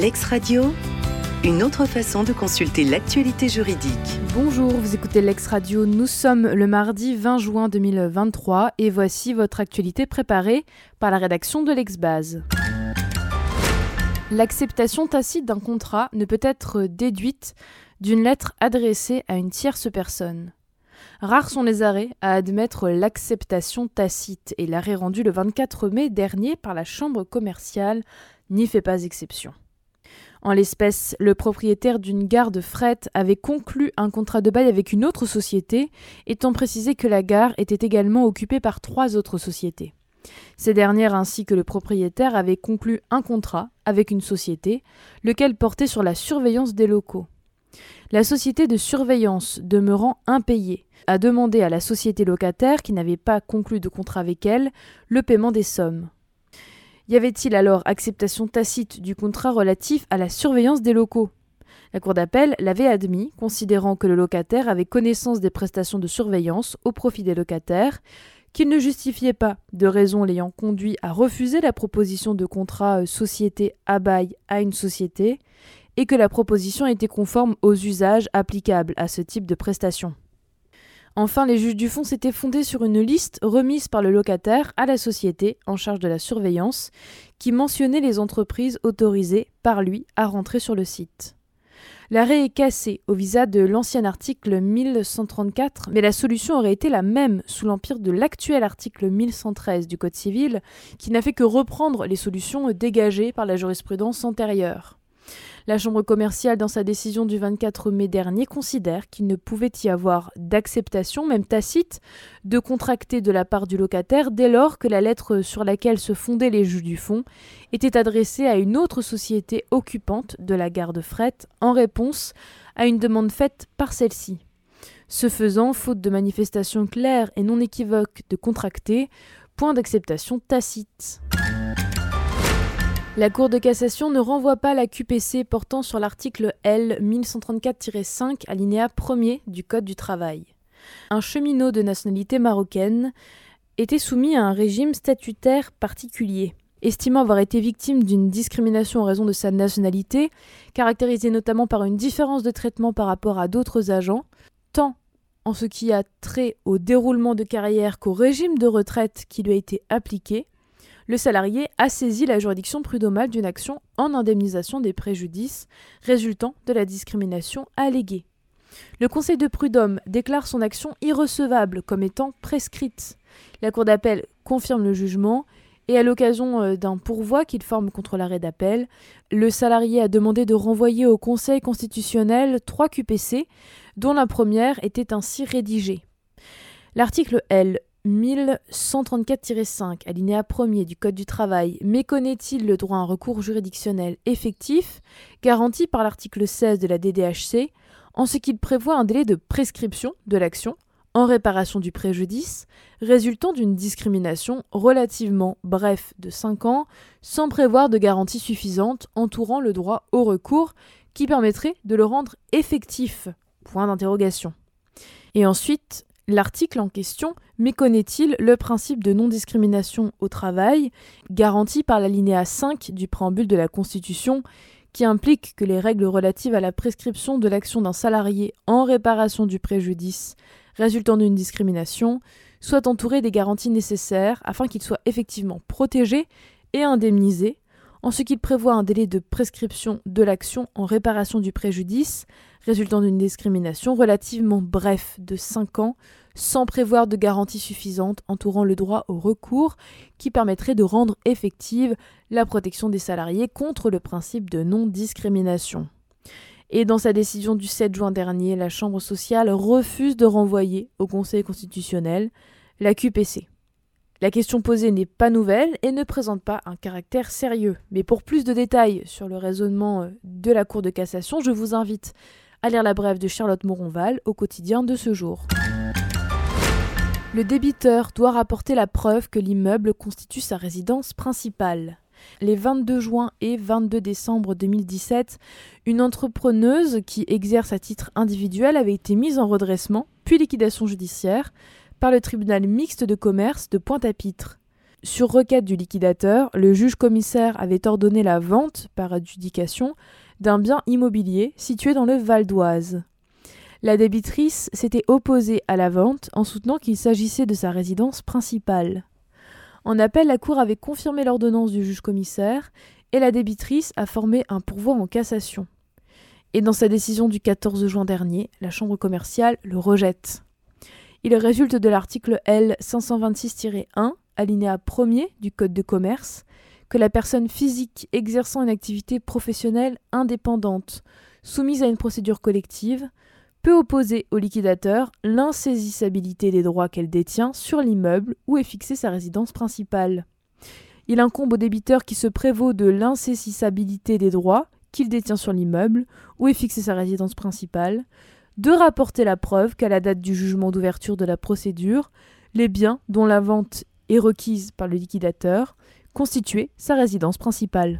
Lex Radio, une autre façon de consulter l'actualité juridique. Bonjour, vous écoutez Lex Radio. Nous sommes le mardi 20 juin 2023 et voici votre actualité préparée par la rédaction de l'Exbase. L'acceptation tacite d'un contrat ne peut être déduite d'une lettre adressée à une tierce personne. Rares sont les arrêts à admettre l'acceptation tacite et l'arrêt rendu le 24 mai dernier par la Chambre commerciale n'y fait pas exception. En l'espèce, le propriétaire d'une gare de fret avait conclu un contrat de bail avec une autre société, étant précisé que la gare était également occupée par trois autres sociétés. Ces dernières ainsi que le propriétaire avaient conclu un contrat avec une société, lequel portait sur la surveillance des locaux. La société de surveillance, demeurant impayée, a demandé à la société locataire, qui n'avait pas conclu de contrat avec elle, le paiement des sommes. Y avait-il alors acceptation tacite du contrat relatif à la surveillance des locaux? La Cour d'appel l'avait admis, considérant que le locataire avait connaissance des prestations de surveillance au profit des locataires, qu'il ne justifiait pas de raisons l'ayant conduit à refuser la proposition de contrat euh, société à bail à une société, et que la proposition était conforme aux usages applicables à ce type de prestations. Enfin, les juges du fond s'étaient fondés sur une liste remise par le locataire à la société en charge de la surveillance, qui mentionnait les entreprises autorisées par lui à rentrer sur le site. L'arrêt est cassé au visa de l'ancien article 1134, mais la solution aurait été la même sous l'empire de l'actuel article 1113 du Code civil, qui n'a fait que reprendre les solutions dégagées par la jurisprudence antérieure. La Chambre commerciale, dans sa décision du 24 mai dernier, considère qu'il ne pouvait y avoir d'acceptation, même tacite, de contracter de la part du locataire dès lors que la lettre sur laquelle se fondaient les juges du fond était adressée à une autre société occupante de la gare de fret en réponse à une demande faite par celle-ci. Ce faisant, faute de manifestation claire et non équivoque de contracter, point d'acceptation tacite. La Cour de cassation ne renvoie pas la QPC portant sur l'article L 1134-5 alinéa 1er du Code du travail. Un cheminot de nationalité marocaine était soumis à un régime statutaire particulier. Estimant avoir été victime d'une discrimination en raison de sa nationalité, caractérisée notamment par une différence de traitement par rapport à d'autres agents, tant en ce qui a trait au déroulement de carrière qu'au régime de retraite qui lui a été appliqué, le salarié a saisi la juridiction prud'homale d'une action en indemnisation des préjudices résultant de la discrimination alléguée. Le Conseil de prud'homme déclare son action irrecevable comme étant prescrite. La Cour d'appel confirme le jugement et à l'occasion euh, d'un pourvoi qu'il forme contre l'arrêt d'appel, le salarié a demandé de renvoyer au Conseil constitutionnel trois QPC, dont la première était ainsi rédigée. L'article L 1134-5, alinéa 1er du Code du travail, méconnaît-il le droit à un recours juridictionnel effectif, garanti par l'article 16 de la DDHC, en ce qu'il prévoit un délai de prescription de l'action en réparation du préjudice, résultant d'une discrimination relativement bref de 5 ans, sans prévoir de garantie suffisante entourant le droit au recours qui permettrait de le rendre effectif? Point d'interrogation. Et ensuite, L'article en question méconnaît-il le principe de non-discrimination au travail, garanti par l'alinéa 5 du préambule de la Constitution, qui implique que les règles relatives à la prescription de l'action d'un salarié en réparation du préjudice résultant d'une discrimination soient entourées des garanties nécessaires afin qu'il soit effectivement protégé et indemnisé, en ce qu'il prévoit un délai de prescription de l'action en réparation du préjudice résultant d'une discrimination relativement bref de 5 ans sans prévoir de garantie suffisante entourant le droit au recours qui permettrait de rendre effective la protection des salariés contre le principe de non-discrimination. Et dans sa décision du 7 juin dernier, la Chambre sociale refuse de renvoyer au Conseil constitutionnel la QPC. La question posée n'est pas nouvelle et ne présente pas un caractère sérieux. Mais pour plus de détails sur le raisonnement euh, de la Cour de cassation, je vous invite à lire la brève de Charlotte Moronval au quotidien de ce jour. Le débiteur doit rapporter la preuve que l'immeuble constitue sa résidence principale. Les 22 juin et 22 décembre 2017, une entrepreneuse qui exerce à titre individuel avait été mise en redressement, puis liquidation judiciaire, par le tribunal mixte de commerce de Pointe-à-Pitre. Sur requête du liquidateur, le juge commissaire avait ordonné la vente, par adjudication, d'un bien immobilier situé dans le Val d'Oise. La débitrice s'était opposée à la vente en soutenant qu'il s'agissait de sa résidence principale. En appel, la Cour avait confirmé l'ordonnance du juge commissaire et la débitrice a formé un pourvoi en cassation. Et dans sa décision du 14 juin dernier, la Chambre commerciale le rejette. Il résulte de l'article L 526-1, alinéa 1er du Code de commerce, que la personne physique exerçant une activité professionnelle indépendante, soumise à une procédure collective, peut opposer au liquidateur l'insaisissabilité des droits qu'elle détient sur l'immeuble où est fixée sa résidence principale. Il incombe au débiteur qui se prévaut de l'insaisissabilité des droits qu'il détient sur l'immeuble où est fixée sa résidence principale, de rapporter la preuve qu'à la date du jugement d'ouverture de la procédure, les biens dont la vente est requise par le liquidateur constituaient sa résidence principale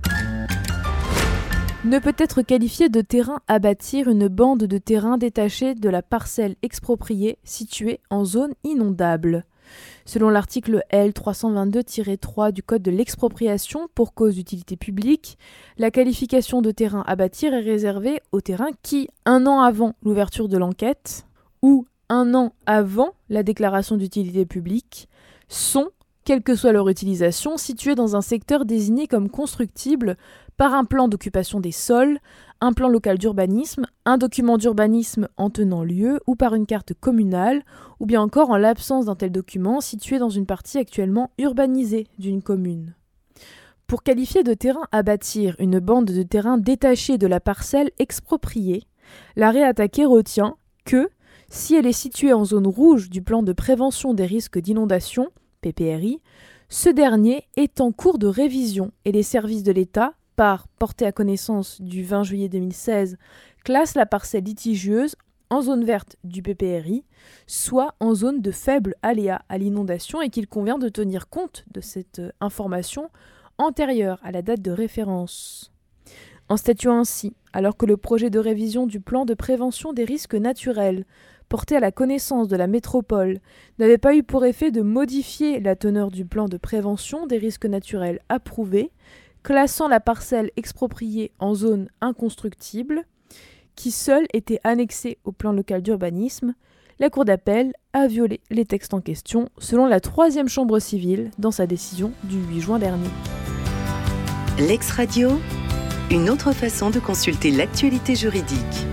ne peut être qualifié de terrain à bâtir une bande de terrain détachée de la parcelle expropriée située en zone inondable. Selon l'article L 322-3 du Code de l'expropriation pour cause d'utilité publique, la qualification de terrain à bâtir est réservée aux terrains qui, un an avant l'ouverture de l'enquête ou un an avant la déclaration d'utilité publique, sont, quelle que soit leur utilisation, situés dans un secteur désigné comme constructible par un plan d'occupation des sols, un plan local d'urbanisme, un document d'urbanisme en tenant lieu, ou par une carte communale, ou bien encore en l'absence d'un tel document situé dans une partie actuellement urbanisée d'une commune. Pour qualifier de terrain à bâtir une bande de terrain détachée de la parcelle expropriée, l'arrêt attaqué retient que, si elle est située en zone rouge du plan de prévention des risques d'inondation, PPRI, ce dernier est en cours de révision et les services de l'État portée à connaissance du 20 juillet 2016, classe la parcelle litigieuse en zone verte du PPRI, soit en zone de faible aléa à l'inondation et qu'il convient de tenir compte de cette euh, information antérieure à la date de référence. En statuant ainsi, alors que le projet de révision du plan de prévention des risques naturels porté à la connaissance de la métropole n'avait pas eu pour effet de modifier la teneur du plan de prévention des risques naturels approuvé, classant la parcelle expropriée en zone inconstructible, qui seule était annexée au plan local d'urbanisme, la Cour d'appel a violé les textes en question, selon la troisième chambre civile dans sa décision du 8 juin dernier. L'ex-radio, une autre façon de consulter l'actualité juridique.